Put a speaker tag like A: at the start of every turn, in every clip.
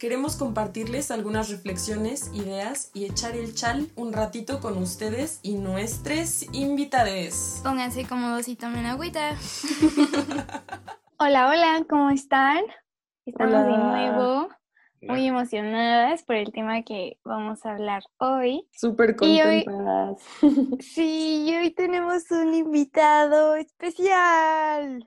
A: Queremos compartirles algunas reflexiones, ideas y echar el chal un ratito con ustedes y nuestros invitades.
B: Pónganse cómodos y tomen agüita.
C: Hola, hola, ¿cómo están? Estamos de nuevo muy emocionadas por el tema que vamos a hablar hoy.
A: Súper
C: Y hoy-
A: contentas.
C: Sí, y hoy tenemos un invitado especial.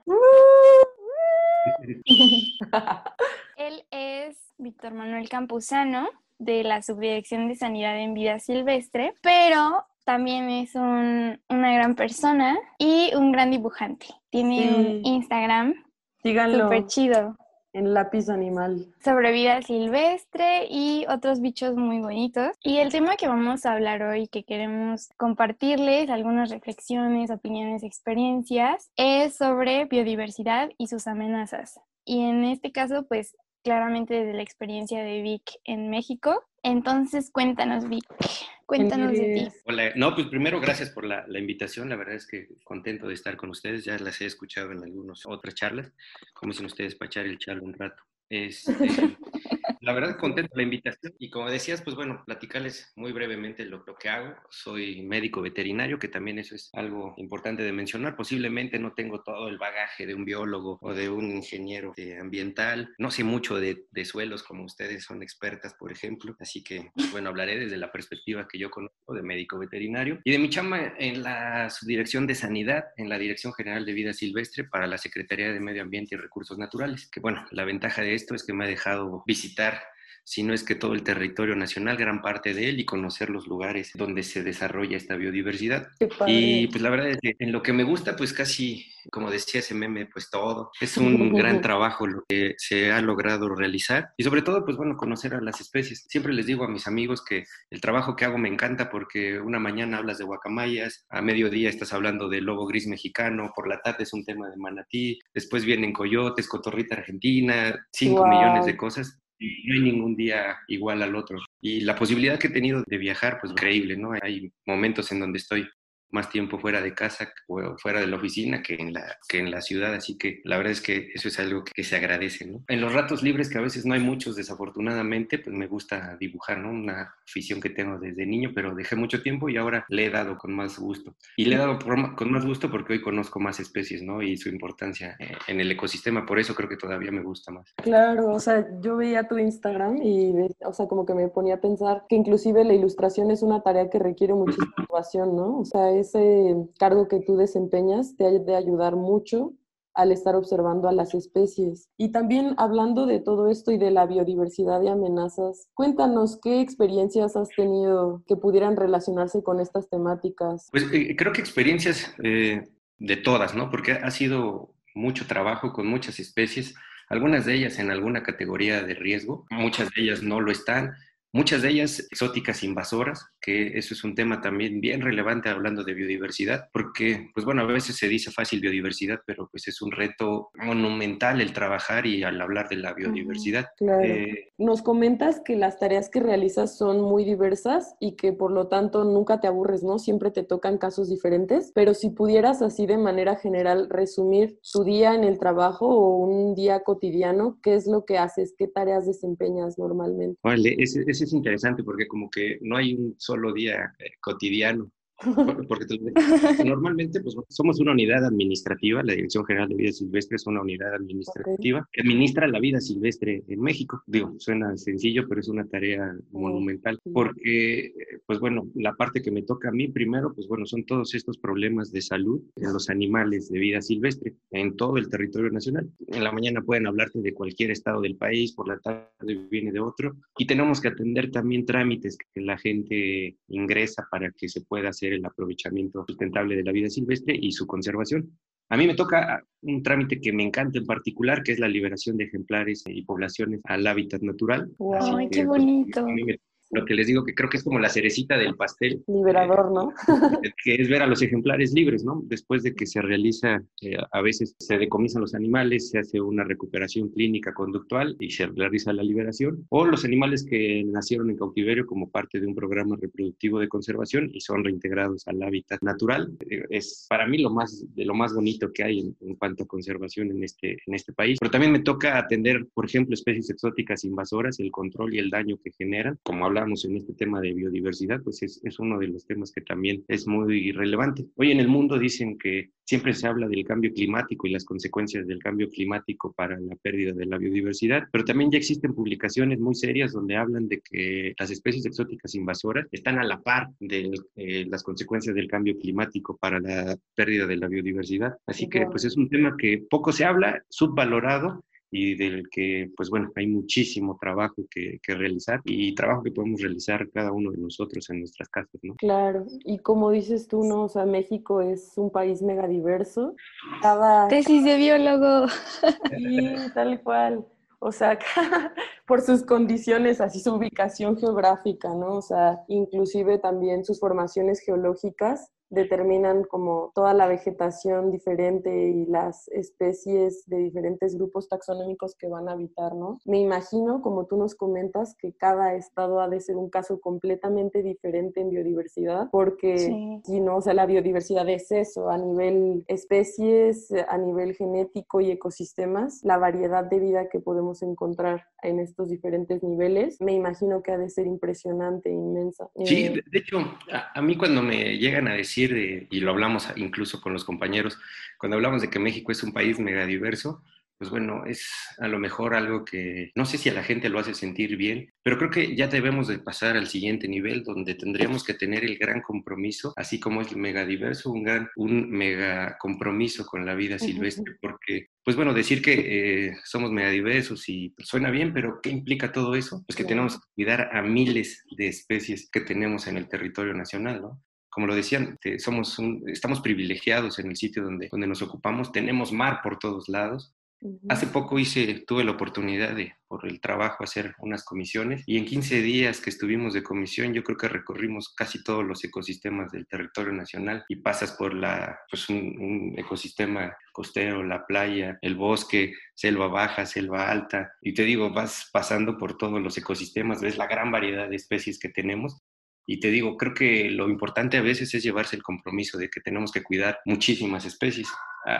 C: Él es Víctor Manuel Campuzano de la Subdirección de Sanidad en Vida Silvestre, pero también es un- una gran persona y un gran dibujante. Tiene
A: Sí.
C: un Instagram
A: Síganlo
C: súper chido.
A: En lápiz animal.
C: sobre vida silvestre y otros bichos muy bonitos. Y el tema que vamos a hablar hoy, que queremos compartirles algunas reflexiones, opiniones, experiencias, es sobre biodiversidad y sus amenazas. Y en este caso, pues claramente desde la experiencia de Vic en México. Entonces, cuéntanos, Vic, cuéntanos de ti.
D: Hola, no, pues primero gracias por la, la invitación, la verdad es que contento de estar con ustedes, ya las he escuchado en algunas otras charlas, como dicen ustedes, para echar el charlo un rato. Este, la verdad contento la invitación y como decías, pues bueno, platicarles muy brevemente lo, que hago. Soy médico veterinario, que también eso es algo importante de mencionar. Posiblemente no tengo todo el bagaje de un biólogo o de un ingeniero eh, ambiental. No sé mucho de, suelos como ustedes son expertas, por ejemplo. Así que, pues, bueno, hablaré desde la perspectiva que yo conozco de médico veterinario y de mi chamba en la subdirección de sanidad, en la Dirección General de Vida Silvestre para la Secretaría de Medio Ambiente y Recursos Naturales. Que bueno, la ventaja de esto es que me ha dejado visitar si no es que todo el territorio nacional, gran parte de él, y conocer los lugares donde se desarrolla esta biodiversidad. Y pues la verdad es que en lo que me gusta, pues casi, como decía ese meme, pues todo. Es un gran trabajo lo que se ha logrado realizar y sobre todo, pues bueno, conocer a las especies. Siempre les digo a mis amigos que el trabajo que hago me encanta porque una mañana hablas de guacamayas, a mediodía estás hablando del lobo gris mexicano, por la tarde es un tema de manatí, después vienen coyotes, cotorrita argentina, cinco
A: Wow.
D: millones de cosas no hay ningún día igual al otro. Y la posibilidad que he tenido de viajar, pues increíble, ¿no? Hay momentos en donde estoy más tiempo fuera de casa o fuera de la oficina que en la, que en la ciudad, así que la verdad es que eso es algo que se agradece, ¿no? En los ratos libres, que a veces no hay muchos desafortunadamente, pues me gusta dibujar, ¿no? Una afición que tengo desde niño, pero dejé mucho tiempo y ahora le he dado con más gusto. Y le he dado por- con más gusto porque hoy conozco más especies, ¿no? Y su importancia eh, en el ecosistema, por eso creo que todavía me gusta más.
E: Claro, o sea, yo veía tu Instagram y, o sea, como que me ponía a pensar que inclusive la ilustración es una tarea que requiere muchísima motivación, ¿no? O sea, ese cargo que tú desempeñas te ha de ayudar mucho al estar observando a las especies. Y también hablando de todo esto y de la biodiversidad y amenazas, cuéntanos qué experiencias has tenido que pudieran relacionarse con estas temáticas.
D: Pues eh, creo que experiencias eh, de todas, ¿no? Porque ha sido mucho trabajo con muchas especies, algunas de ellas en alguna categoría de riesgo, muchas de ellas no lo están, muchas de ellas exóticas invasoras, que eso es un tema también bien relevante hablando de biodiversidad, porque, pues bueno, a veces se dice fácil biodiversidad, pero pues es un reto monumental el trabajar y al hablar de la biodiversidad.
E: Claro.
D: Eh,
E: Nos comentas que las tareas que realizas son muy diversas y que por lo tanto nunca te aburres, ¿no? Siempre te tocan casos diferentes, pero si pudieras así de manera general resumir tu día en el trabajo o un día cotidiano, ¿qué es lo que haces? ¿Qué tareas desempeñas normalmente?
D: Vale, ese, ese es interesante porque como que no hay un solo día eh, cotidiano. Por- Porque te- normalmente pues, somos una unidad administrativa, la Dirección General de Vida Silvestre es una unidad administrativa que administra la vida silvestre en México. Digo, suena sencillo, pero es una tarea monumental porque, eh, pues bueno, la parte que me toca a mí primero, pues bueno, son todos estos problemas de salud en los animales de vida silvestre en todo el territorio nacional. En la mañana pueden hablarte de cualquier estado del país, por la tarde viene de otro y tenemos que atender también trámites que la gente ingresa para que se pueda hacer el aprovechamiento sustentable de la vida silvestre y su conservación. A mí me toca un trámite que me encanta en particular, que es la liberación de ejemplares y poblaciones al hábitat natural.
E: Wow.
D: Que,
C: qué
D: pues,
C: bonito.
D: a mí me lo que les digo que creo que es como la cerecita del pastel.
E: Liberador, ¿no?
D: que es ver a los ejemplares libres, ¿no? Después de que se realiza, eh, a veces se decomisan los animales, se hace una recuperación clínica conductual y se realiza la liberación, o los animales que nacieron en cautiverio como parte de un programa reproductivo de conservación y son reintegrados al hábitat natural. Eh, es para mí lo más, de lo más bonito que hay en, en cuanto a conservación en este, en este país. Pero también me toca atender, por ejemplo, especies exóticas invasoras, el control y el daño que generan. Como en este tema de biodiversidad, pues es, es uno de los temas que también es muy relevante. Hoy en el mundo dicen que siempre se habla del cambio climático y las consecuencias del cambio climático para la pérdida de la biodiversidad, pero también ya existen publicaciones muy serias donde hablan de que las especies exóticas invasoras están a la par de eh, las consecuencias del cambio climático para la pérdida de la biodiversidad. Así que pues es un tema que poco se habla, subvalorado y del que, pues bueno, hay muchísimo trabajo que, que, realizar y trabajo que podemos realizar cada uno de nosotros en nuestras casas, ¿no?
E: Claro, y como dices tú, ¿no? O sea, México es un país megadiverso. Cada...
C: Tesis de biólogo.
E: Sí, tal cual. O sea, por sus condiciones, así su ubicación geográfica, ¿no? O sea, inclusive también sus formaciones geológicas determinan como toda la vegetación diferente y las especies de diferentes grupos taxonómicos que van a habitar, ¿no? Me imagino, como tú nos comentas, que cada estado ha de ser un caso completamente diferente en biodiversidad, porque sí. si no, o sea, la biodiversidad es eso, a nivel especies, a nivel genético y ecosistemas, la variedad de vida que podemos encontrar en estos diferentes niveles, me imagino que ha de ser impresionante, inmensa.
D: Sí, de, de hecho, a, a mí cuando me llegan a decir de, y lo hablamos incluso con los compañeros, cuando hablamos de que México es un país megadiverso, pues bueno, es a lo mejor algo que no sé si a la gente lo hace sentir bien, pero creo que ya debemos de pasar al siguiente nivel donde tendríamos que tener el gran compromiso, así como es el megadiverso, un gran, un mega compromiso con la vida silvestre, porque pues bueno, decir que eh, somos megadiversos y suena bien, pero ¿qué implica todo eso? Pues que tenemos que cuidar a miles de especies que tenemos en el territorio nacional, ¿no? Como lo decían, somos un, estamos privilegiados en el sitio donde, donde nos ocupamos, tenemos mar por todos lados. Uh -huh. Hace poco hice, tuve la oportunidad de, por el trabajo, hacer unas comisiones y en 15 días que estuvimos de comisión, yo creo que recorrimos casi todos los ecosistemas del territorio nacional y pasas por la, pues un, un ecosistema costero, la playa, el bosque, selva baja, selva alta, y te digo, vas pasando por todos los ecosistemas, ves la gran variedad de especies que tenemos y te digo, creo que lo importante a veces es llevarse el compromiso de que tenemos que cuidar muchísimas especies.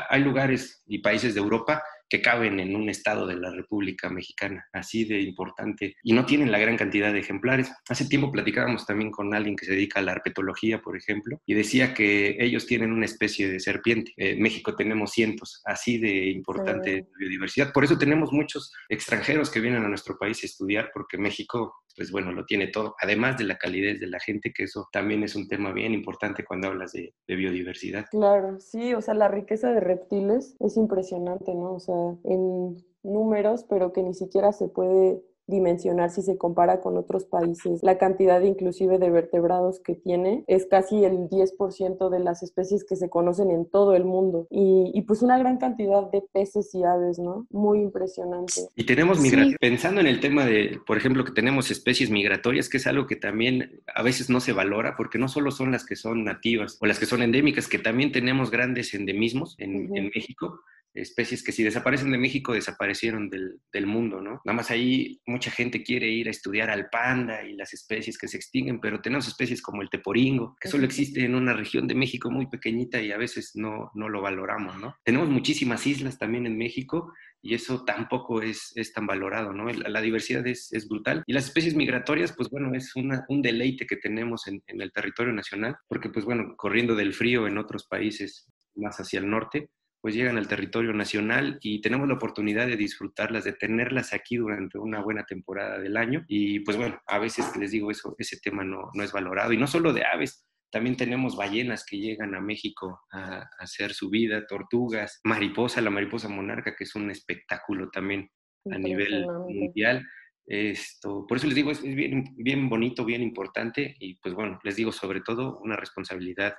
D: Hay lugares y países de Europa que caben en un estado de la República Mexicana, así de importante, y no tienen la gran cantidad de ejemplares. Hace tiempo platicábamos también con alguien que se dedica a la herpetología, por ejemplo, y decía que ellos tienen una especie de serpiente. En México tenemos cientos, así de importante sí. biodiversidad. Por eso tenemos muchos extranjeros que vienen a nuestro país a estudiar, porque México pues bueno, lo tiene todo, además de la calidez de la gente, que eso también es un tema bien importante cuando hablas de, de, biodiversidad.
E: Claro, sí, o sea, la riqueza de reptiles es impresionante, ¿no? O sea, en números, pero que ni siquiera se puede dimensionar si se compara con otros países. La cantidad inclusive de vertebrados que tiene es casi el 10% de las especies que se conocen en todo el mundo y, y, pues una gran cantidad de peces y aves, ¿no? Muy impresionante.
D: Y tenemos sí. pensando en el tema de, por ejemplo, que tenemos especies migratorias, que es algo que también a veces no se valora porque no solo son las que son nativas o las que son endémicas, que también tenemos grandes endemismos en, uh -huh. en México especies que si desaparecen de México desaparecieron del, del, mundo, ¿no? Nada más ahí mucha gente quiere ir a estudiar al panda y las especies que se extinguen, pero tenemos especies como el teporingo, que solo existe en una región de México muy pequeñita y a veces no, no lo valoramos, ¿no? Tenemos muchísimas islas también en México y eso tampoco es, es tan valorado, ¿no? La, la diversidad es, es, brutal. Y las especies migratorias, pues bueno, es una, un deleite que tenemos en, en el territorio nacional, porque pues bueno, corriendo del frío en otros países más hacia el norte, pues llegan al territorio nacional y tenemos la oportunidad de disfrutarlas, de tenerlas aquí durante una buena temporada del año. Y pues bueno, a veces les digo eso, ese tema no, no es valorado. Y no solo de aves, también tenemos ballenas que llegan a México a, hacer su vida, tortugas, mariposa, la mariposa monarca, que es un espectáculo también a nivel mundial. Esto, por eso les digo, es, es bien, bien bonito, bien importante y pues bueno, les digo sobre todo una responsabilidad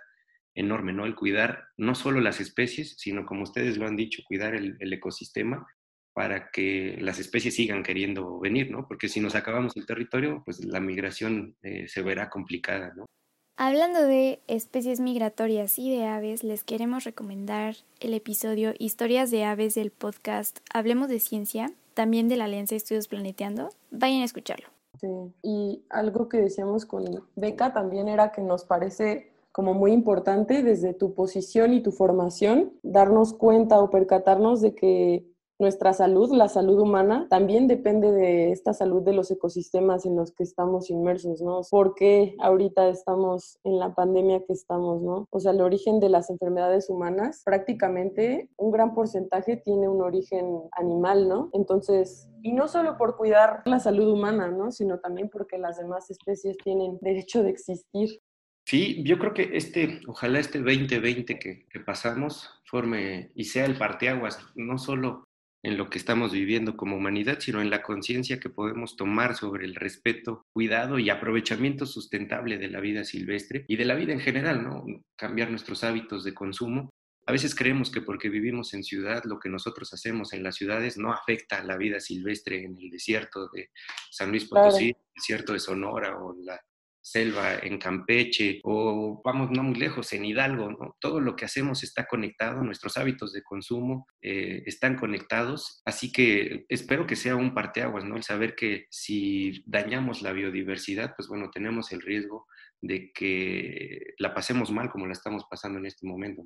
D: enorme, ¿no? El cuidar no solo las especies, sino como ustedes lo han dicho, cuidar el, el ecosistema para que las especies sigan queriendo venir, ¿no? Porque si nos acabamos el territorio, pues la migración eh, se verá complicada, ¿no?
B: Hablando de especies migratorias y de aves, les queremos recomendar el episodio Historias de aves del podcast Hablemos de Ciencia, también de la Alianza Estudios Planeteando. Vayan a escucharlo.
E: Sí, y algo que decíamos con Beca también era que nos parece como muy importante desde tu posición y tu formación darnos cuenta o percatarnos de que nuestra salud, la salud humana, también depende de esta salud de los ecosistemas en los que estamos inmersos, ¿no? ¿Por qué ahorita estamos en la pandemia que estamos, ¿no? O sea, el origen de las enfermedades humanas, prácticamente un gran porcentaje tiene un origen animal, ¿no? Entonces, y no solo por cuidar la salud humana, ¿no? Sino también porque las demás especies tienen derecho de existir.
D: Sí, yo creo que este, ojalá este 2020 que, que pasamos forme y sea el parteaguas, no solo en lo que estamos viviendo como humanidad, sino en la conciencia que podemos tomar sobre el respeto, cuidado y aprovechamiento sustentable de la vida silvestre y de la vida en general, ¿no? Cambiar nuestros hábitos de consumo. A veces creemos que porque vivimos en ciudad, lo que nosotros hacemos en las ciudades no afecta a la vida silvestre en el desierto de San Luis Potosí, el desierto de Sonora o la selva en Campeche o vamos no muy lejos, en Hidalgo. Todo lo que hacemos está conectado, nuestros hábitos de consumo eh, están conectados, así que espero que sea un parteaguas, ¿no? El saber que si dañamos la biodiversidad, pues bueno, tenemos el riesgo de que la pasemos mal como la estamos pasando en este momento.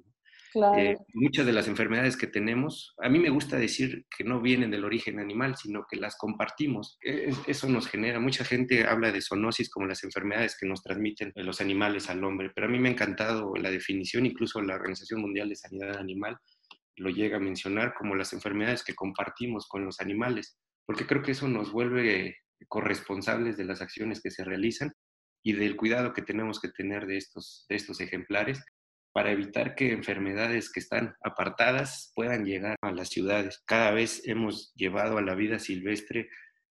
D: Eh, muchas de las enfermedades que tenemos, a mí me gusta decir que no vienen del origen animal, sino que las compartimos. E, eso nos genera, mucha gente habla de zoonosis como las enfermedades que nos transmiten los animales al hombre, pero a mí me ha encantado la definición, incluso la Organización Mundial de Sanidad Animal lo llega a mencionar como las enfermedades que compartimos con los animales, porque creo que eso nos vuelve corresponsables de las acciones que se realizan y del cuidado que tenemos que tener de estos, de estos ejemplares para evitar que enfermedades que están apartadas puedan llegar a las ciudades. Cada vez hemos llevado a la vida silvestre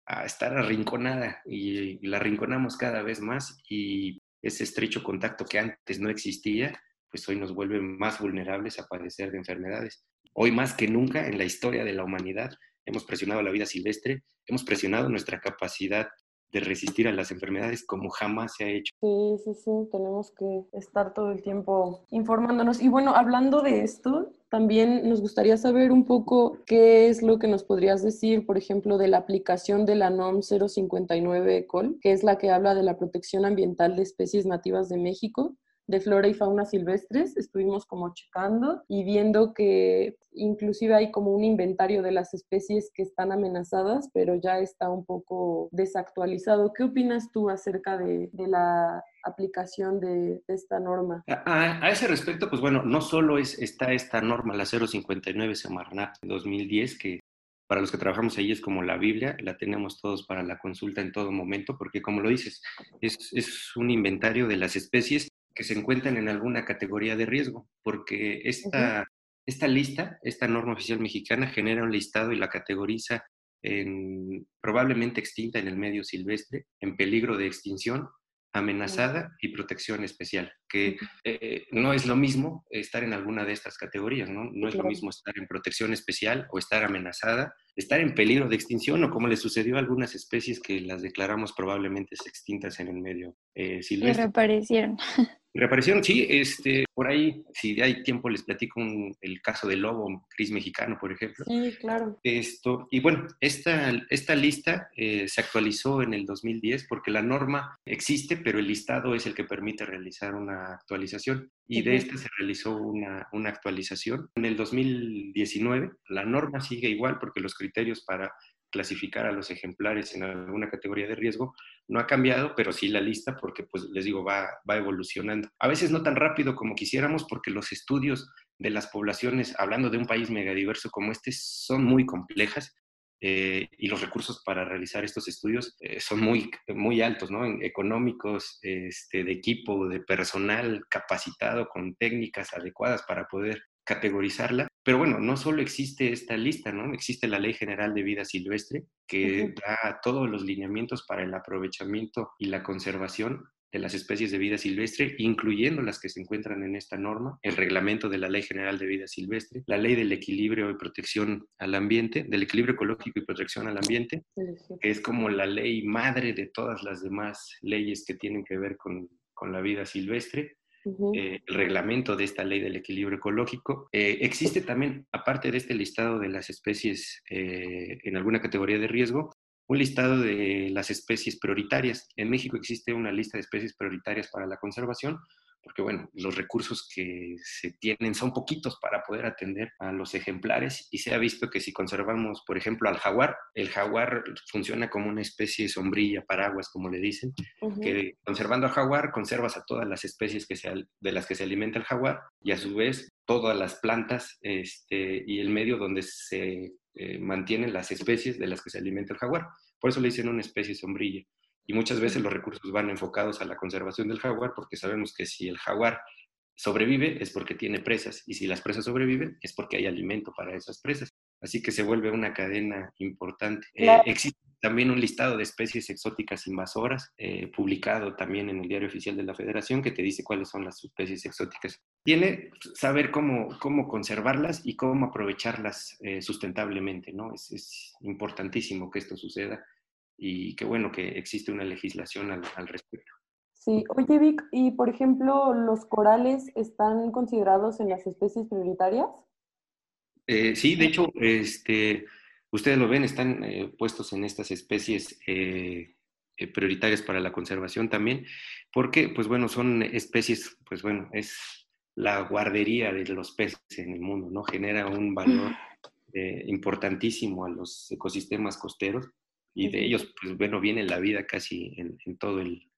D: a estar arrinconada y la arrinconamos cada vez más y ese estrecho contacto que antes no existía, pues hoy nos vuelve más vulnerables a padecer de enfermedades. Hoy más que nunca en la historia de la humanidad hemos presionado la vida silvestre, hemos presionado nuestra capacidad de resistir a las enfermedades como jamás se ha hecho.
E: Sí, sí, sí, tenemos que estar todo el tiempo informándonos. Y bueno, hablando de esto, también nos gustaría saber un poco qué es lo que nos podrías decir, por ejemplo, de la aplicación de la NOM 059 COL, que es la que habla de la protección ambiental de especies nativas de México de flora y fauna silvestres, estuvimos como checando y viendo que inclusive hay como un inventario de las especies que están amenazadas, pero ya está un poco desactualizado. ¿Qué opinas tú acerca de, la aplicación de, esta norma?
D: A, ese respecto, pues bueno, no solo es, está esta norma, la 059 Semarnat 2010, que para los que trabajamos ahí es como la Biblia, la tenemos todos para la consulta en todo momento, porque como lo dices, es, es un inventario de las especies que se encuentran en alguna categoría de riesgo, porque esta, esta lista, esta norma oficial mexicana genera un listado y la categoriza en probablemente extinta en el medio silvestre, en peligro de extinción, amenazada y protección especial, eh, no es lo mismo estar en alguna de estas categorías, ¿no? No es lo mismo estar en protección especial o estar amenazada, estar en peligro de extinción o como le sucedió a algunas especies que las declaramos probablemente extintas en el medio eh, silvestre.
B: Y reaparecieron.
D: Reaparición, sí, este, por ahí, si hay tiempo, les platico el caso del lobo gris mexicano, por ejemplo.
E: Sí, claro.
D: Esto, y bueno, esta, esta lista eh, se actualizó en el 2010 porque la norma existe, pero el listado es el que permite realizar una actualización. Y de esta se realizó una, una actualización. En el 2019, la norma sigue igual porque los criterios para clasificar a los ejemplares en alguna categoría de riesgo no ha cambiado, pero sí la lista porque, pues les digo, va, va evolucionando. A veces no tan rápido como quisiéramos porque los estudios de las poblaciones, hablando de un país megadiverso como este, son muy complejas eh, y los recursos para realizar estos estudios eh, son muy, muy altos, ¿no? Económicos, este, de equipo, de personal capacitado con técnicas adecuadas para poder categorizarla. Pero bueno, no solo existe esta lista, ¿no? Existe la Ley General de Vida Silvestre que da todos los lineamientos para el aprovechamiento y la conservación de las especies de vida silvestre, incluyendo las que se encuentran en esta norma, el reglamento de la Ley General de Vida Silvestre, la Ley del Equilibrio y Protección al Ambiente, del Equilibrio Ecológico y Protección al Ambiente, que es como la ley madre de todas las demás leyes que tienen que ver con, con la vida silvestre. Eh, el reglamento de esta ley del equilibrio ecológico. Eh, existe también, aparte de este listado de las especies eh, en alguna categoría de riesgo, un listado de las especies prioritarias. En México existe una lista de especies prioritarias para la conservación, porque bueno, los recursos que se tienen son poquitos para poder atender a los ejemplares y se ha visto que si conservamos, por ejemplo, al jaguar, el jaguar funciona como una especie sombrilla, paraguas, como le dicen, que conservando al jaguar conservas a todas las especies que se, de las que se alimenta el jaguar y a su vez todas las plantas este, y el medio donde se eh, mantienen las especies de las que se alimenta el jaguar. Por eso le dicen una especie sombrilla. Y muchas veces los recursos van enfocados a la conservación del jaguar porque sabemos que si el jaguar sobrevive es porque tiene presas y si las presas sobreviven es porque hay alimento para esas presas. Así que se vuelve una cadena importante. Eh, existe también un listado de especies exóticas invasoras, eh, publicado también en el Diario Oficial de la Federación, que te dice cuáles son las especies exóticas. Tiene saber cómo, cómo conservarlas y cómo aprovecharlas eh, sustentablemente, ¿no? Es, es, importantísimo que esto suceda y qué bueno que existe una legislación al, al respecto.
E: Sí, oye Vic, y por ejemplo, ¿los corales están considerados en las especies prioritarias?
D: Eh, sí, de hecho, este, ustedes lo ven, están eh, puestos en estas especies eh, prioritarias para la conservación también, porque, pues bueno, son especies, pues bueno, es la guardería de los peces en el mundo, ¿no? Genera un valor importantísimo a los ecosistemas costeros y de ellos, pues bueno, viene la vida casi en todo el, eh,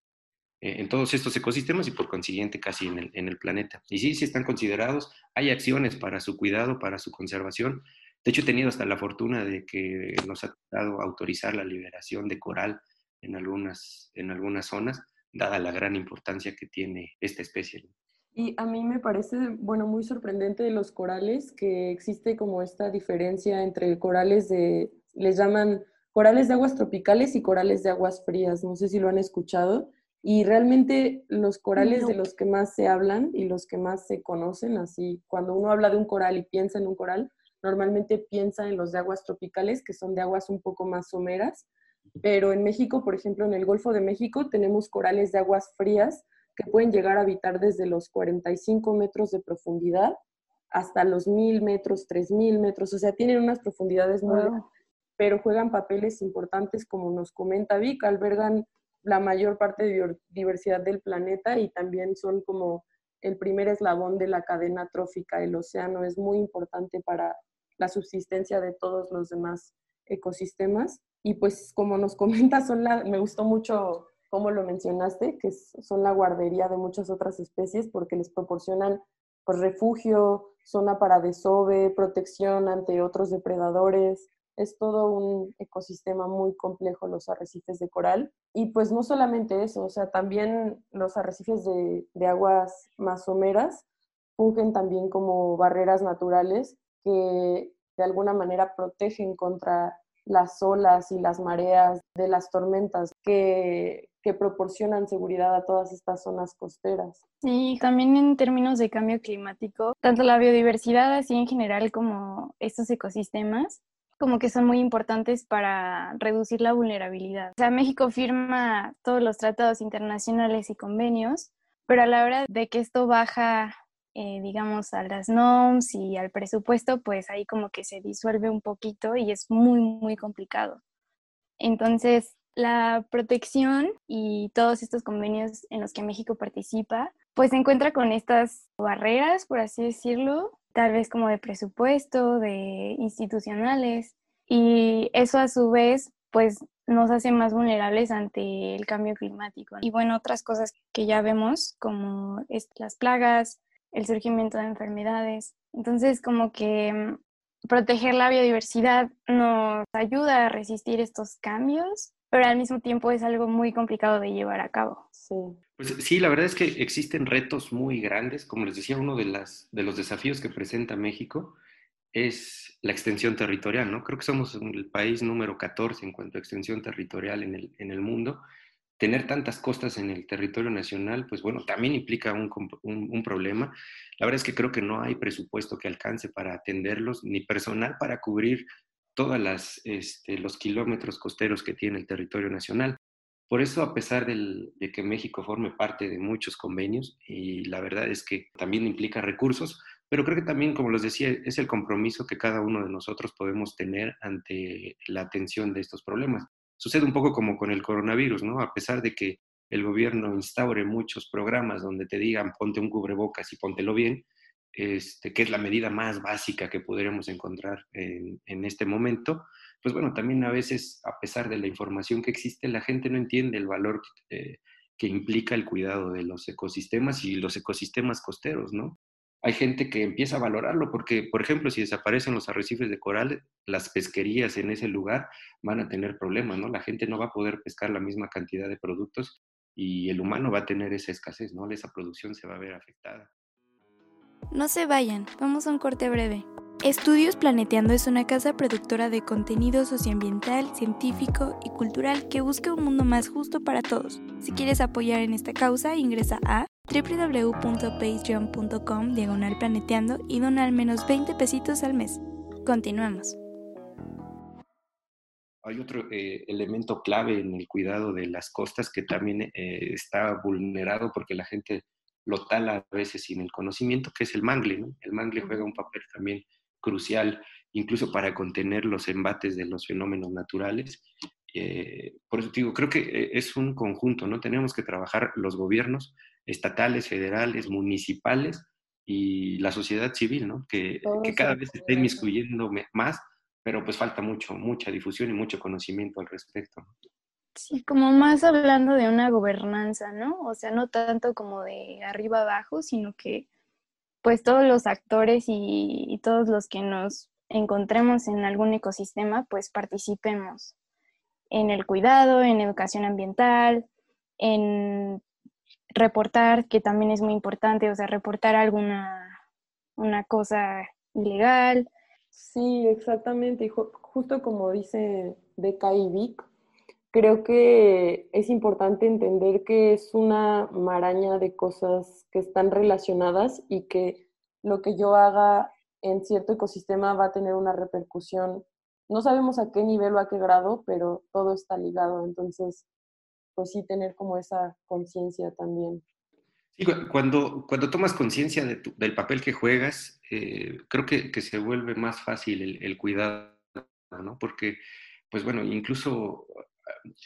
D: en todos estos ecosistemas y por consiguiente casi en el, en el, planeta. Y sí, sí están considerados, hay acciones para su cuidado, para su conservación. De hecho, he tenido hasta la fortuna de que nos ha dado autorizar la liberación de coral en algunas, en algunas zonas, dada la gran importancia que tiene esta especie.
E: Y a mí me parece, bueno, muy sorprendente de los corales que existe como esta diferencia entre corales de, les llaman corales de aguas tropicales y corales de aguas frías. No sé si lo han escuchado y realmente los corales de los que más se hablan y los que más se conocen, así, cuando uno habla de un coral y piensa en un coral, normalmente piensa en los de aguas tropicales, que son de aguas un poco más someras. Pero en México, por ejemplo, en el Golfo de México, tenemos corales de aguas frías que pueden llegar a habitar desde los 45 metros de profundidad hasta los 1000 metros, 3000 metros. O sea, tienen unas profundidades muy... pero juegan papeles importantes, como nos comenta Vic, albergan la mayor parte de diversidad del planeta y también son como el primer eslabón de la cadena trófica. El océano es muy importante para la subsistencia de todos los demás ecosistemas. Y pues como nos comenta, son me gustó mucho cómo lo mencionaste, que son la guardería de muchas otras especies porque les proporcionan pues, refugio, zona para desove, protección ante otros depredadores, es todo un ecosistema muy complejo los arrecifes de coral. Y pues no solamente eso, o sea, también los arrecifes de, aguas más someras fungen también como barreras naturales que de alguna manera protegen contra las olas y las mareas de las tormentas que, que, proporcionan seguridad a todas estas zonas costeras.
C: Sí, también en términos de cambio climático, tanto la biodiversidad así en general como estos ecosistemas como que son muy importantes para reducir la vulnerabilidad. O sea, México firma todos los tratados internacionales y convenios, pero a la hora de que esto baja, eh, digamos, a las NOMS y al presupuesto, pues ahí como que se disuelve un poquito y es muy, muy complicado. Entonces, la protección y todos estos convenios en los que México participa, pues se encuentra con estas barreras, por así decirlo, tal vez como de presupuesto, de institucionales, y eso a su vez pues nos hace más vulnerables ante el cambio climático. Y bueno, otras cosas que ya vemos como las plagas, el surgimiento de enfermedades. Entonces, como que mm, proteger la biodiversidad nos ayuda a resistir estos cambios, pero al mismo tiempo es algo muy complicado de llevar a cabo.
E: Sí.
D: Pues sí, la verdad es que existen retos muy grandes. Como les decía, uno de, las, de los desafíos que presenta México es la extensión territorial, ¿no? Creo que somos el país número 14 en cuanto a extensión territorial en el, mundo tener tantas costas en el territorio nacional, pues bueno, también implica un, un, problema. La verdad es que creo que no hay presupuesto que alcance para atenderlos, ni personal para cubrir todos este, los kilómetros costeros que tiene el territorio nacional. Por eso, a pesar de que México forme parte de muchos convenios, y la verdad es que también implica recursos, pero creo que también, como les decía, es el compromiso que cada uno de nosotros podemos tener ante la atención de estos problemas. Sucede un poco como con el coronavirus, ¿no? A pesar de que el gobierno instaure muchos programas donde te digan ponte un cubrebocas y póntelo bien, este, que es la medida más básica que podríamos encontrar en, en, este momento, pues bueno, también a veces, a pesar de la información que existe, la gente no entiende el valor que, implica el cuidado de los ecosistemas y los ecosistemas costeros, ¿no? Hay gente que empieza a valorarlo porque, por ejemplo, si desaparecen los arrecifes de coral, las pesquerías en ese lugar van a tener problemas, ¿no? La gente no va a poder pescar la misma cantidad de productos y el humano va a tener esa escasez, ¿no? Esa producción se va a ver afectada.
B: No se vayan, vamos a un corte breve. Estudios Planeteando es una casa productora de contenido socioambiental, científico y cultural que busca un mundo más justo para todos. Si quieres apoyar en esta causa, ingresa a www.patreon.com diagonal planeteando y dona al menos 20 pesitos al mes. Continuamos.
D: Hay otro eh, elemento clave en el cuidado de las costas que también eh, está vulnerado porque la gente lo tala a veces sin el conocimiento, que es el mangle. El mangle juega un papel también crucial, incluso para contener los embates de los fenómenos naturales. Eh, por eso digo, creo que es un conjunto, ¿no? Tenemos que trabajar los gobiernos estatales, federales, municipales y la sociedad civil, ¿no? Que, que cada vez esté inmiscuyendo más, pero pues falta mucho, mucha difusión y mucho conocimiento al respecto.
C: Sí, como más hablando de una gobernanza, ¿no? O sea, no tanto como de arriba abajo, sino que pues todos los actores y, todos los que nos encontremos en algún ecosistema, pues participemos en el cuidado, en educación ambiental, en reportar, que también es muy importante, o sea, reportar alguna una cosa ilegal.
E: Sí, exactamente. Y justo como dice Deca y Vic, creo que es importante entender que es una maraña de cosas que están relacionadas y que lo que yo haga en cierto ecosistema va a tener una repercusión. No sabemos a qué nivel o a qué grado, pero todo está ligado. Entonces, pues sí, tener como esa conciencia también.
D: Sí, cuando, cuando tomas conciencia de del papel que juegas, eh, creo que, que, se vuelve más fácil el, el cuidado, ¿no? Porque, pues bueno, incluso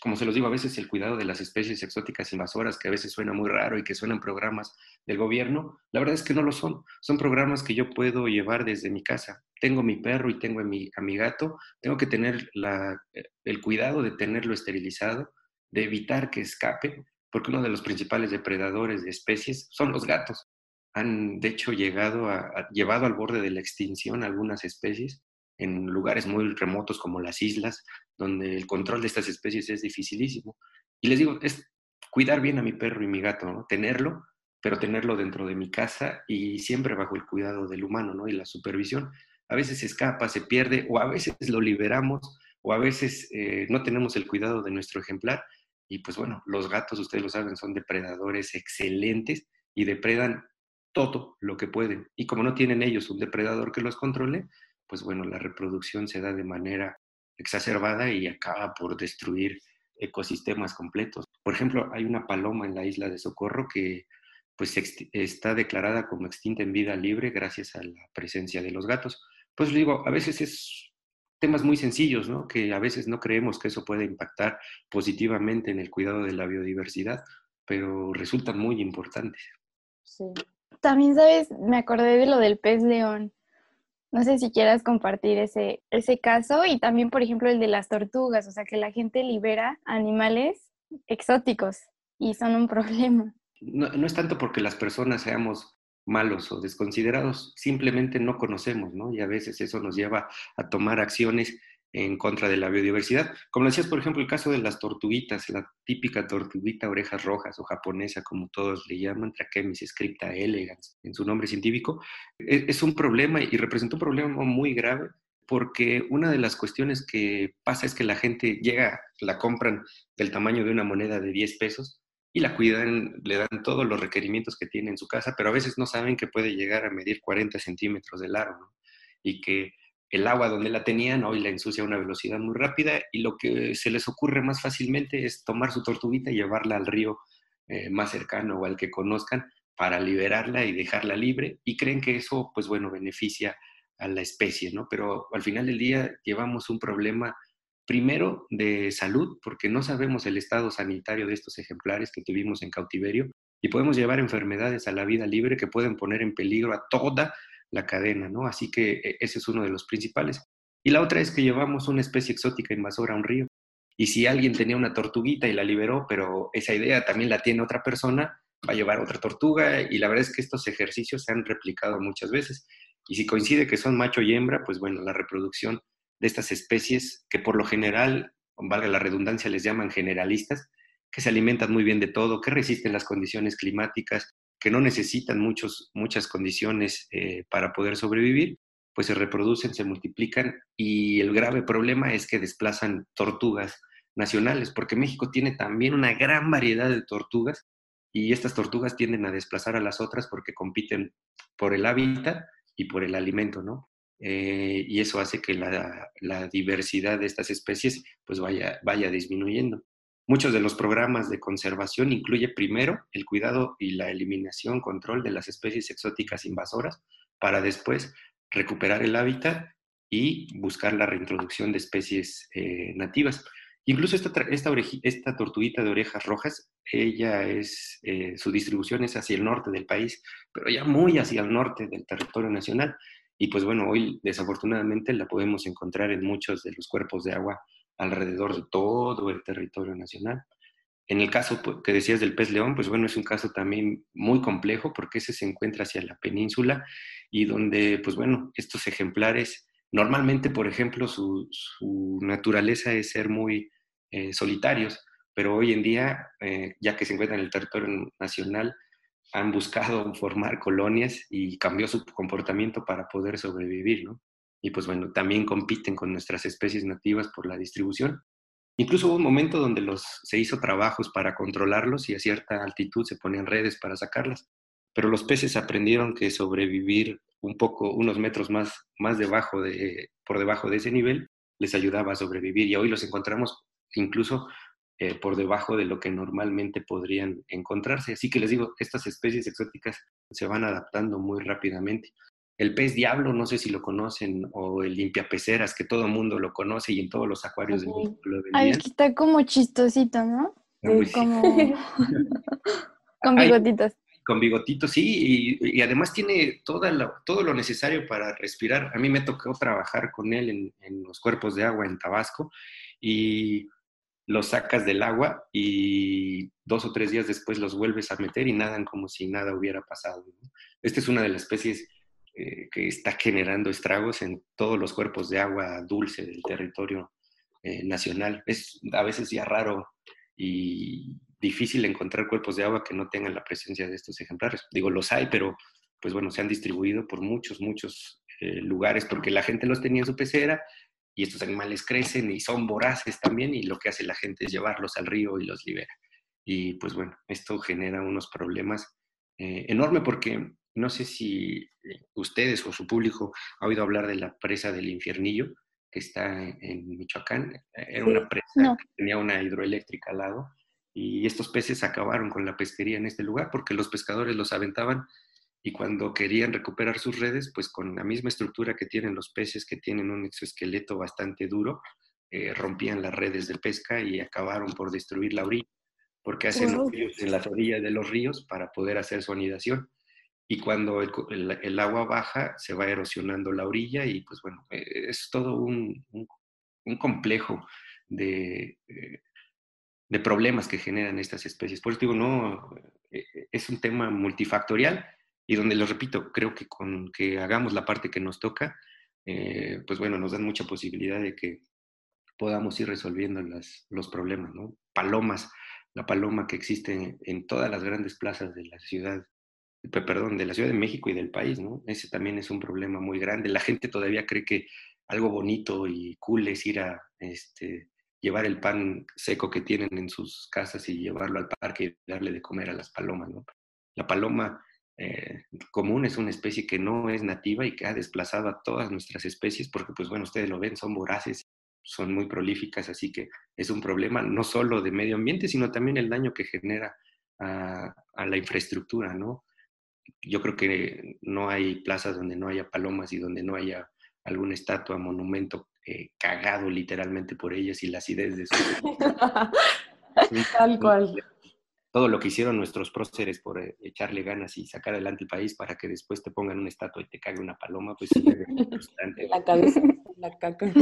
D: como se los digo, a veces el cuidado de las especies exóticas invasoras, que a veces suena muy raro y que suenan programas del gobierno, la verdad es que no lo son. Son programas que yo puedo llevar desde mi casa. Tengo mi perro y tengo a mi, a mi gato, tengo que tener la, el cuidado de tenerlo esterilizado, de evitar que escape, porque uno de los principales depredadores de especies son los gatos. Han, de hecho, llegado a, llevado al borde de la extinción algunas especies en lugares muy remotos como las islas, donde el control de estas especies es dificilísimo. Y les digo, es cuidar bien a mi perro y mi gato, ¿no? tenerlo, pero tenerlo dentro de mi casa y siempre bajo el cuidado del humano ¿no? y la supervisión. A veces se escapa, se pierde, o a veces lo liberamos, o a veces eh, no tenemos el cuidado de nuestro ejemplar. Y pues bueno, los gatos, ustedes lo saben, son depredadores excelentes y depredan todo lo que pueden. Y como no tienen ellos un depredador que los controle, pues bueno, la reproducción se da de manera exacerbada y acaba por destruir ecosistemas completos. Por ejemplo, hay una paloma en la isla de Socorro que pues está declarada como extinta en vida libre gracias a la presencia de los gatos. Pues digo, a veces es temas muy sencillos, ¿no? Que a veces no creemos que eso pueda impactar positivamente en el cuidado de la biodiversidad, pero resultan muy importantes.
C: Sí. También, ¿sabes? Me acordé de lo del pez león. No sé si quieras compartir ese, ese caso y también, por ejemplo, el de las tortugas, o sea, que la gente libera animales exóticos y son un problema.
D: No, no es tanto porque las personas seamos malos o desconsiderados, simplemente no conocemos, ¿no? Y a veces eso nos lleva a tomar acciones en contra de la biodiversidad. Como decías, por ejemplo, el caso de las tortuguitas, la típica tortuguita orejas rojas o japonesa, como todos le llaman, Trachemis scripta elegans, en su nombre científico, e-, es un problema y representa un problema muy grave porque una de las cuestiones que pasa es que la gente llega, la compran del tamaño de una moneda de 10 pesos y la cuidan, le dan todos los requerimientos que tiene en su casa, pero a veces no saben que puede llegar a medir 40 centímetros de largo. Y que el agua donde la tenían hoy la ensucia a una velocidad muy rápida y lo que se les ocurre más fácilmente es tomar su tortuguita y llevarla al río eh, más cercano o al que conozcan para liberarla y dejarla libre y creen que eso, pues bueno, beneficia a la especie, ¿no? Pero al final del día llevamos un problema primero de salud, porque no sabemos el estado sanitario de estos ejemplares que tuvimos en cautiverio y podemos llevar enfermedades a la vida libre que pueden poner en peligro a toda la cadena, ¿no? Así que e, ese es uno de los principales. Y la otra es que llevamos una especie exótica invasora a un río. Y si alguien tenía una tortuguita y la liberó, pero esa idea también la tiene otra persona, va a llevar otra tortuga. Y la verdad es que estos ejercicios se han replicado muchas veces. Y si coincide que son macho y hembra, pues bueno, la reproducción de estas especies, que por lo general, valga la redundancia, les llaman generalistas, que se alimentan muy bien de todo, que resisten las condiciones climáticas, que no necesitan muchos, muchas condiciones eh, para poder sobrevivir, pues se reproducen, se multiplican y el grave problema es que desplazan tortugas nacionales, porque México tiene también una gran variedad de tortugas y estas tortugas tienden a desplazar a las otras porque compiten por el hábitat y por el alimento, ¿no? Eh, y eso hace que la, la, diversidad de estas especies pues vaya, vaya disminuyendo. Muchos de los programas de conservación incluye primero el cuidado y la eliminación, control de las especies exóticas invasoras, para después recuperar el hábitat y buscar la reintroducción de especies eh, nativas. Incluso esta, esta, esta, tortuguita de orejas rojas, ella es, eh, su distribución es hacia el norte del país, pero ya muy hacia el norte del territorio nacional. Y pues bueno, hoy desafortunadamente la podemos encontrar en muchos de los cuerpos de agua alrededor de todo el territorio nacional. En el caso pues, que decías del pez león, pues bueno, es un caso también muy complejo porque ese se encuentra hacia la península y donde, pues bueno, estos ejemplares, normalmente, por ejemplo, su, naturaleza es ser muy eh, solitarios, pero hoy en día, eh, ya que se encuentran en el territorio nacional, han buscado formar colonias y cambió su comportamiento para poder sobrevivir, ¿no? Y pues bueno, también compiten con nuestras especies nativas por la distribución. Incluso hubo un momento donde los, se hizo trabajos para controlarlos y a cierta altitud se ponían redes para sacarlas. Pero los peces aprendieron que sobrevivir un poco, unos metros más, más debajo de, por debajo de ese nivel, les ayudaba a sobrevivir. Y hoy los encontramos incluso eh, por debajo de lo que normalmente podrían encontrarse. Así que les digo, estas especies exóticas se van adaptando muy rápidamente el pez diablo, no sé si lo conocen, o el limpiapeceras, que todo el mundo lo conoce y en todos los acuarios de México lo
C: vendían. Ay, que está como chistosito, ¿no? como... con bigotitos.
D: con bigotitos, sí, y, además tiene toda todo lo necesario para respirar. A mí me tocó trabajar con él en, en los cuerpos de agua en Tabasco y los sacas del agua y dos o tres días después los vuelves a meter y nadan como si nada hubiera pasado. Esta es una de las especies eh, que está generando estragos en todos los cuerpos de agua dulce del territorio eh, nacional. Es a veces ya raro y difícil encontrar cuerpos de agua que no tengan la presencia de estos ejemplares. Digo, los hay, pero pues bueno, se han distribuido por muchos, muchos eh, lugares porque la gente los tenía en su pecera y estos animales crecen y son voraces también y lo que hace la gente es llevarlos al río y los libera. Y pues bueno, esto genera unos problemas enormes porque no sé si ustedes o su público ha oído hablar de la presa del Infiernillo, que está en Michoacán. Era una presa que tenía una hidroeléctrica al lado y estos peces acabaron con la pesquería en este lugar porque los pescadores los aventaban y cuando querían recuperar sus redes, pues con la misma estructura que tienen los peces, que tienen un exoesqueleto bastante duro, eh, rompían las redes de pesca y acabaron por destruir la orilla, porque hacen en las orillas de los ríos para poder hacer su anidación y cuando el, agua baja se va erosionando la orilla y pues bueno, eh, es todo un, un, complejo de, eh, de, problemas que generan estas especies. Por eso digo, no, eh, es un tema multifactorial y donde, lo repito, creo que con que hagamos la parte que nos toca, pues bueno, nos dan mucha posibilidad de que podamos ir resolviendo las, los problemas, ¿no? Palomas, la paloma que existe en todas las grandes plazas de la ciudad perdón, de la Ciudad de México y del país, ¿no? Ese también es un problema muy grande. La gente todavía cree que algo bonito y cool es ir a este, llevar el pan seco que tienen en sus casas y llevarlo al parque y darle de comer a las palomas. ¿no? La paloma eh, común es una especie que no es nativa y que ha desplazado a todas nuestras especies porque, pues bueno, ustedes lo ven, son voraces, son muy prolíficas, así que es un problema no solo de medio ambiente, sino también el daño que genera a, a la infraestructura, ¿no? Yo creo que no hay plazas donde no haya palomas y donde no haya alguna estatua, monumento eh, cagado literalmente por ellas y las ideas de su...
E: Tal cual.
D: Todo lo que hicieron nuestros próceres por eh, echarle ganas y sacar adelante el país para que después te pongan una estatua y te cague una paloma, pues sí,
E: La cabeza, la caca.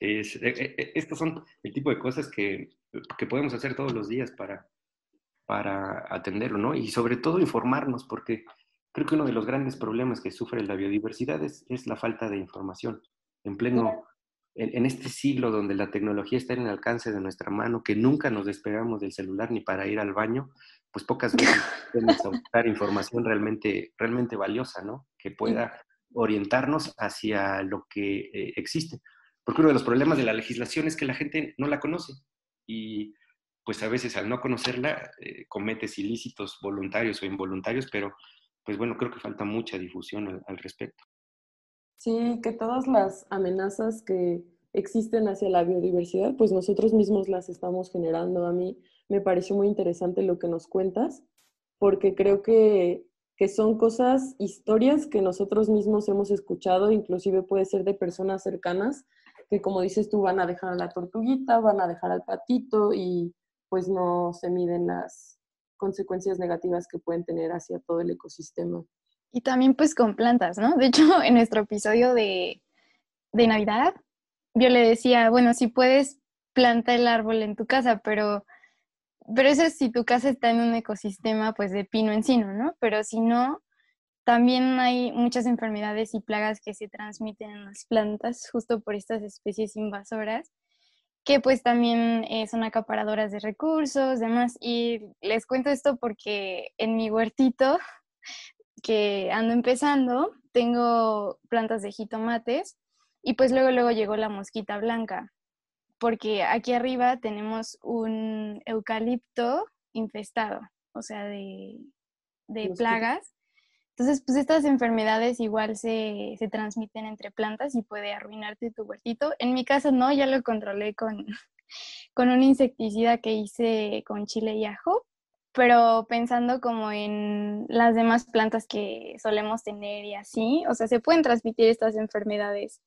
D: Es, eh, estos son el tipo de cosas que, que podemos hacer todos los días para, para atenderlo, ¿no? Y sobre todo informarnos, porque creo que uno de los grandes problemas que sufre la biodiversidad es, es la falta de información. En pleno, en, en, este siglo donde la tecnología está en el alcance de nuestra mano, que nunca nos despegamos del celular ni para ir al baño, pues pocas veces podemos buscar información realmente, realmente valiosa, ¿no? Que pueda orientarnos hacia lo que eh, existe. Porque uno de los problemas de la legislación es que la gente no la conoce y pues a veces al no conocerla eh, cometes ilícitos voluntarios o involuntarios, pero pues bueno, creo que falta mucha difusión al, respecto.
E: Sí, que todas las amenazas que existen hacia la biodiversidad, pues nosotros mismos las estamos generando. A mí me pareció muy interesante lo que nos cuentas, porque creo que, que son cosas, historias que nosotros mismos hemos escuchado, inclusive puede ser de personas cercanas, que como dices tú, van a dejar a la tortuguita, van a dejar al patito y pues no se miden las, consecuencias negativas que pueden tener hacia todo el ecosistema.
C: Y también pues con plantas, ¿no? De hecho, en nuestro episodio de, de Navidad, yo le decía, bueno, si puedes plantar el árbol en tu casa, pero, pero eso es si tu casa está en un ecosistema pues de pino encino, ¿no? Pero si no, también hay muchas enfermedades y plagas que se transmiten en las plantas justo por estas especies invasoras que pues también eh, son acaparadoras de recursos, demás. Y les cuento esto porque en mi huertito, que ando empezando, tengo plantas de jitomates y pues luego luego llegó la mosquita blanca, porque aquí arriba tenemos un eucalipto infestado, o sea, de, de plagas. Entonces, pues estas enfermedades igual se, se, transmiten entre plantas y puede arruinarte tu huertito. En mi caso no, ya lo controlé con, con un insecticida que hice con chile y ajo, pero pensando como en las demás plantas que solemos tener y así, o sea, se pueden transmitir estas enfermedades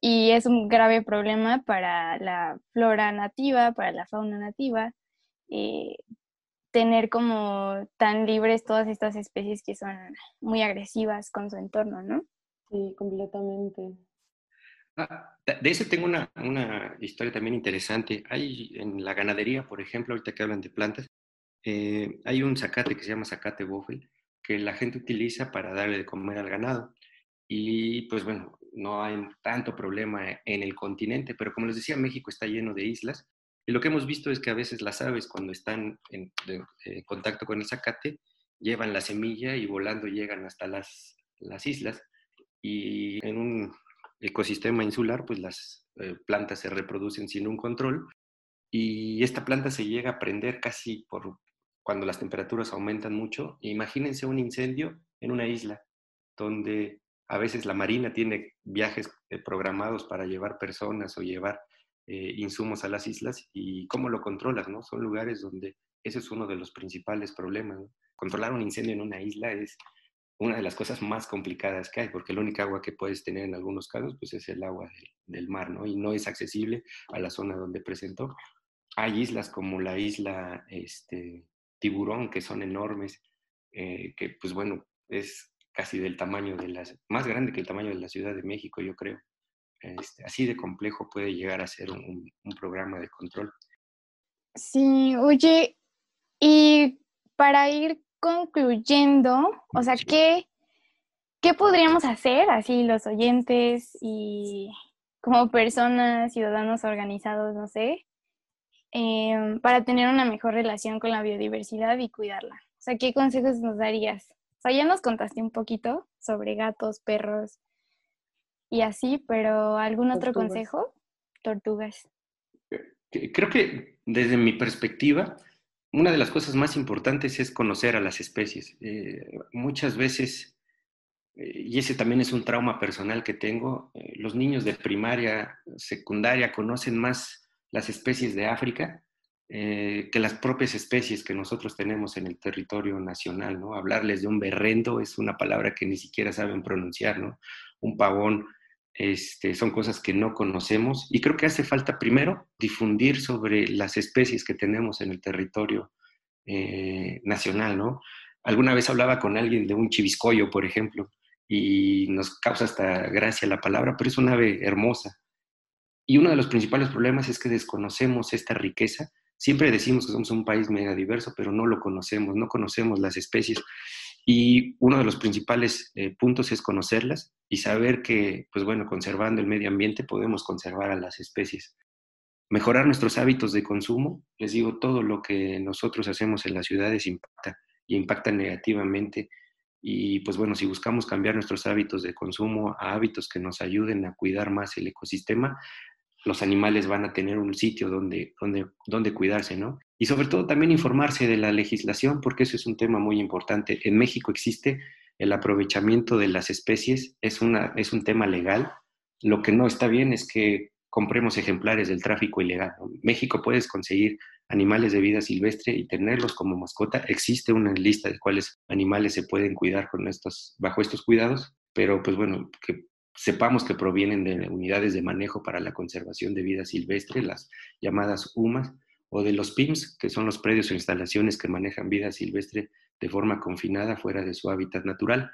C: y es un grave problema para la flora nativa, para la fauna nativa. Eh, tener como tan libres todas estas especies que son muy agresivas con su entorno, ¿no?
E: Sí, completamente.
D: Ah, de eso tengo una, una, historia también interesante. Hay en la ganadería, por ejemplo, ahorita que hablan de plantas, eh, hay un zacate que se llama zacate buffel que la gente utiliza para darle de comer al ganado. Y pues bueno, no hay tanto problema en el continente, pero como les decía, México está lleno de islas y lo que hemos visto es que a veces las aves cuando están en, eh, contacto con el zacate llevan la semilla y volando llegan hasta las, las islas y en un ecosistema insular pues las eh, plantas se reproducen sin un control y esta planta se llega a prender casi por cuando las temperaturas aumentan mucho. Imagínense un incendio en una isla donde a veces la marina tiene viajes eh, programados para llevar personas o llevar eh, insumos a las islas y cómo lo controlas, ¿no? Son lugares donde ese es uno de los principales problemas. Controlar un incendio en una isla es una de las cosas más complicadas que hay, porque la única agua que puedes tener en algunos casos pues es el agua del, del mar, ¿no? Y no es accesible a la zona donde presentó. Hay islas como la isla este, Tiburón, que son enormes, eh, que pues bueno, es casi del tamaño de las, más grande que el tamaño de la Ciudad de México, yo creo. Este, así de complejo puede llegar a ser un, un, programa de control.
C: Sí, oye, y para ir concluyendo, o sea, ¿qué, ¿qué podríamos hacer así los oyentes y como personas, ciudadanos organizados, no sé, eh, para tener una mejor relación con la biodiversidad y cuidarla? O sea, ¿qué consejos nos darías? O sea, ya nos contaste un poquito sobre gatos, perros, y así, pero ¿algún otro consejo? Tortugas.
D: Creo que desde mi perspectiva, una de las cosas más importantes es conocer a las especies. Eh, muchas veces, eh, y ese también es un trauma personal que tengo, eh, los niños de primaria, secundaria conocen más las especies de África que las propias especies que nosotros tenemos en el territorio nacional, ¿no? Hablarles de un berrendo es una palabra que ni siquiera saben pronunciar, ¿no? Un pavón este, son cosas que no conocemos y creo que hace falta primero difundir sobre las especies que tenemos en el territorio eh, nacional, ¿no? Alguna vez hablaba con alguien de un chiviscoyo, por ejemplo, y nos causa hasta gracia la palabra, pero es una ave hermosa. Y uno de los principales problemas es que desconocemos esta riqueza. Siempre decimos que somos un país mega diverso, pero no lo conocemos, no conocemos las especies. Y uno de los principales eh, puntos es conocerlas y saber que, pues bueno, conservando el medio ambiente podemos conservar a las especies. Mejorar nuestros hábitos de consumo, les digo, todo lo que nosotros hacemos en las ciudades impacta y impacta negativamente. Y pues bueno, si buscamos cambiar nuestros hábitos de consumo a hábitos que nos ayuden a cuidar más el ecosistema, los animales van a tener un sitio donde, donde, donde cuidarse, ¿no? Y sobre todo también informarse de la legislación, porque eso es un tema muy importante. En México existe el aprovechamiento de las especies, es, una, es un tema legal. Lo que no está bien es que compremos ejemplares del tráfico ilegal. En México puedes conseguir animales de vida silvestre y tenerlos como mascota. Existe una lista de cuáles animales se pueden cuidar con estos, bajo estos cuidados, pero pues bueno, que sepamos que provienen de unidades de manejo para la conservación de vida silvestre, las llamadas UMAS, o de los PIMS, que son los predios o instalaciones que manejan vida silvestre de forma confinada fuera de su hábitat natural.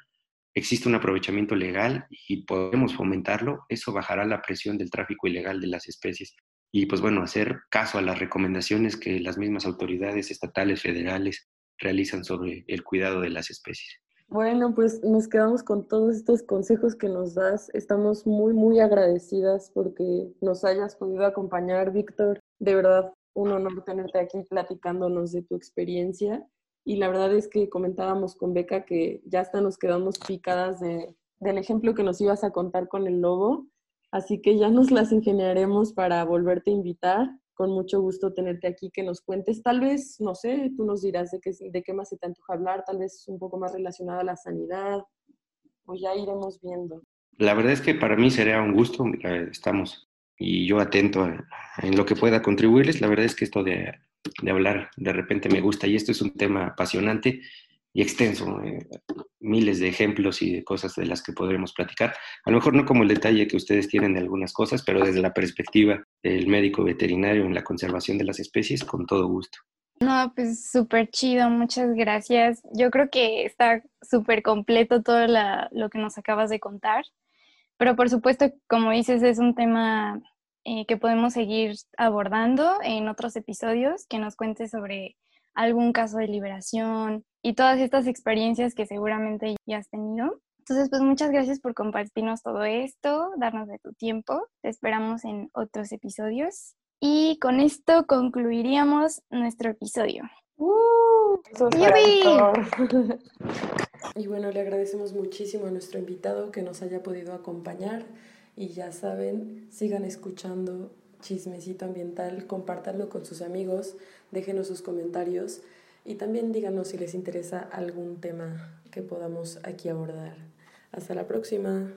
D: Existe un aprovechamiento legal y podemos fomentarlo, eso bajará la presión del tráfico ilegal de las especies. Y pues bueno, hacer caso a las recomendaciones que las mismas autoridades estatales, federales realizan sobre el cuidado de las especies.
E: Bueno, pues nos quedamos con todos estos consejos que nos das. Estamos muy, muy agradecidas porque nos hayas podido acompañar, Víctor. De verdad, un honor tenerte aquí platicándonos de tu experiencia. Y la verdad es que comentábamos con Beca que ya hasta nos quedamos picadas de, del ejemplo que nos ibas a contar con el lobo. Así que ya nos las ingeniaremos para volverte a invitar con mucho gusto tenerte aquí, que nos cuentes. Tal vez, no sé, tú nos dirás de qué, de qué más se te antoja hablar, tal vez un poco más relacionado a la sanidad, o ya iremos viendo.
D: La verdad es que para mí sería un gusto, estamos, y yo atento en lo que pueda contribuirles. La verdad es que esto de, de hablar de repente me gusta y esto es un tema apasionante y extenso, eh, miles de ejemplos y de cosas de las que podremos platicar. A lo mejor no como el detalle que ustedes tienen de algunas cosas, pero desde la perspectiva del médico veterinario en la conservación de las especies, con todo gusto.
C: No, pues súper chido, muchas gracias. Yo creo que está súper completo todo lo que nos acabas de contar, pero por supuesto, como dices, es un tema eh, que podemos seguir abordando en otros episodios, que nos cuentes sobre algún caso de liberación y todas estas experiencias que seguramente ya has tenido. Entonces, pues muchas gracias por compartirnos todo esto, darnos de tu tiempo. Te esperamos en otros episodios. Y con esto concluiríamos nuestro episodio.
E: ¡Uh! y bueno, le agradecemos muchísimo a nuestro invitado que nos haya podido acompañar. Y ya saben, sigan escuchando Chismecito Ambiental, compártanlo con sus amigos, déjenos sus comentarios y también díganos si les interesa algún tema que podamos aquí abordar. Hasta la próxima.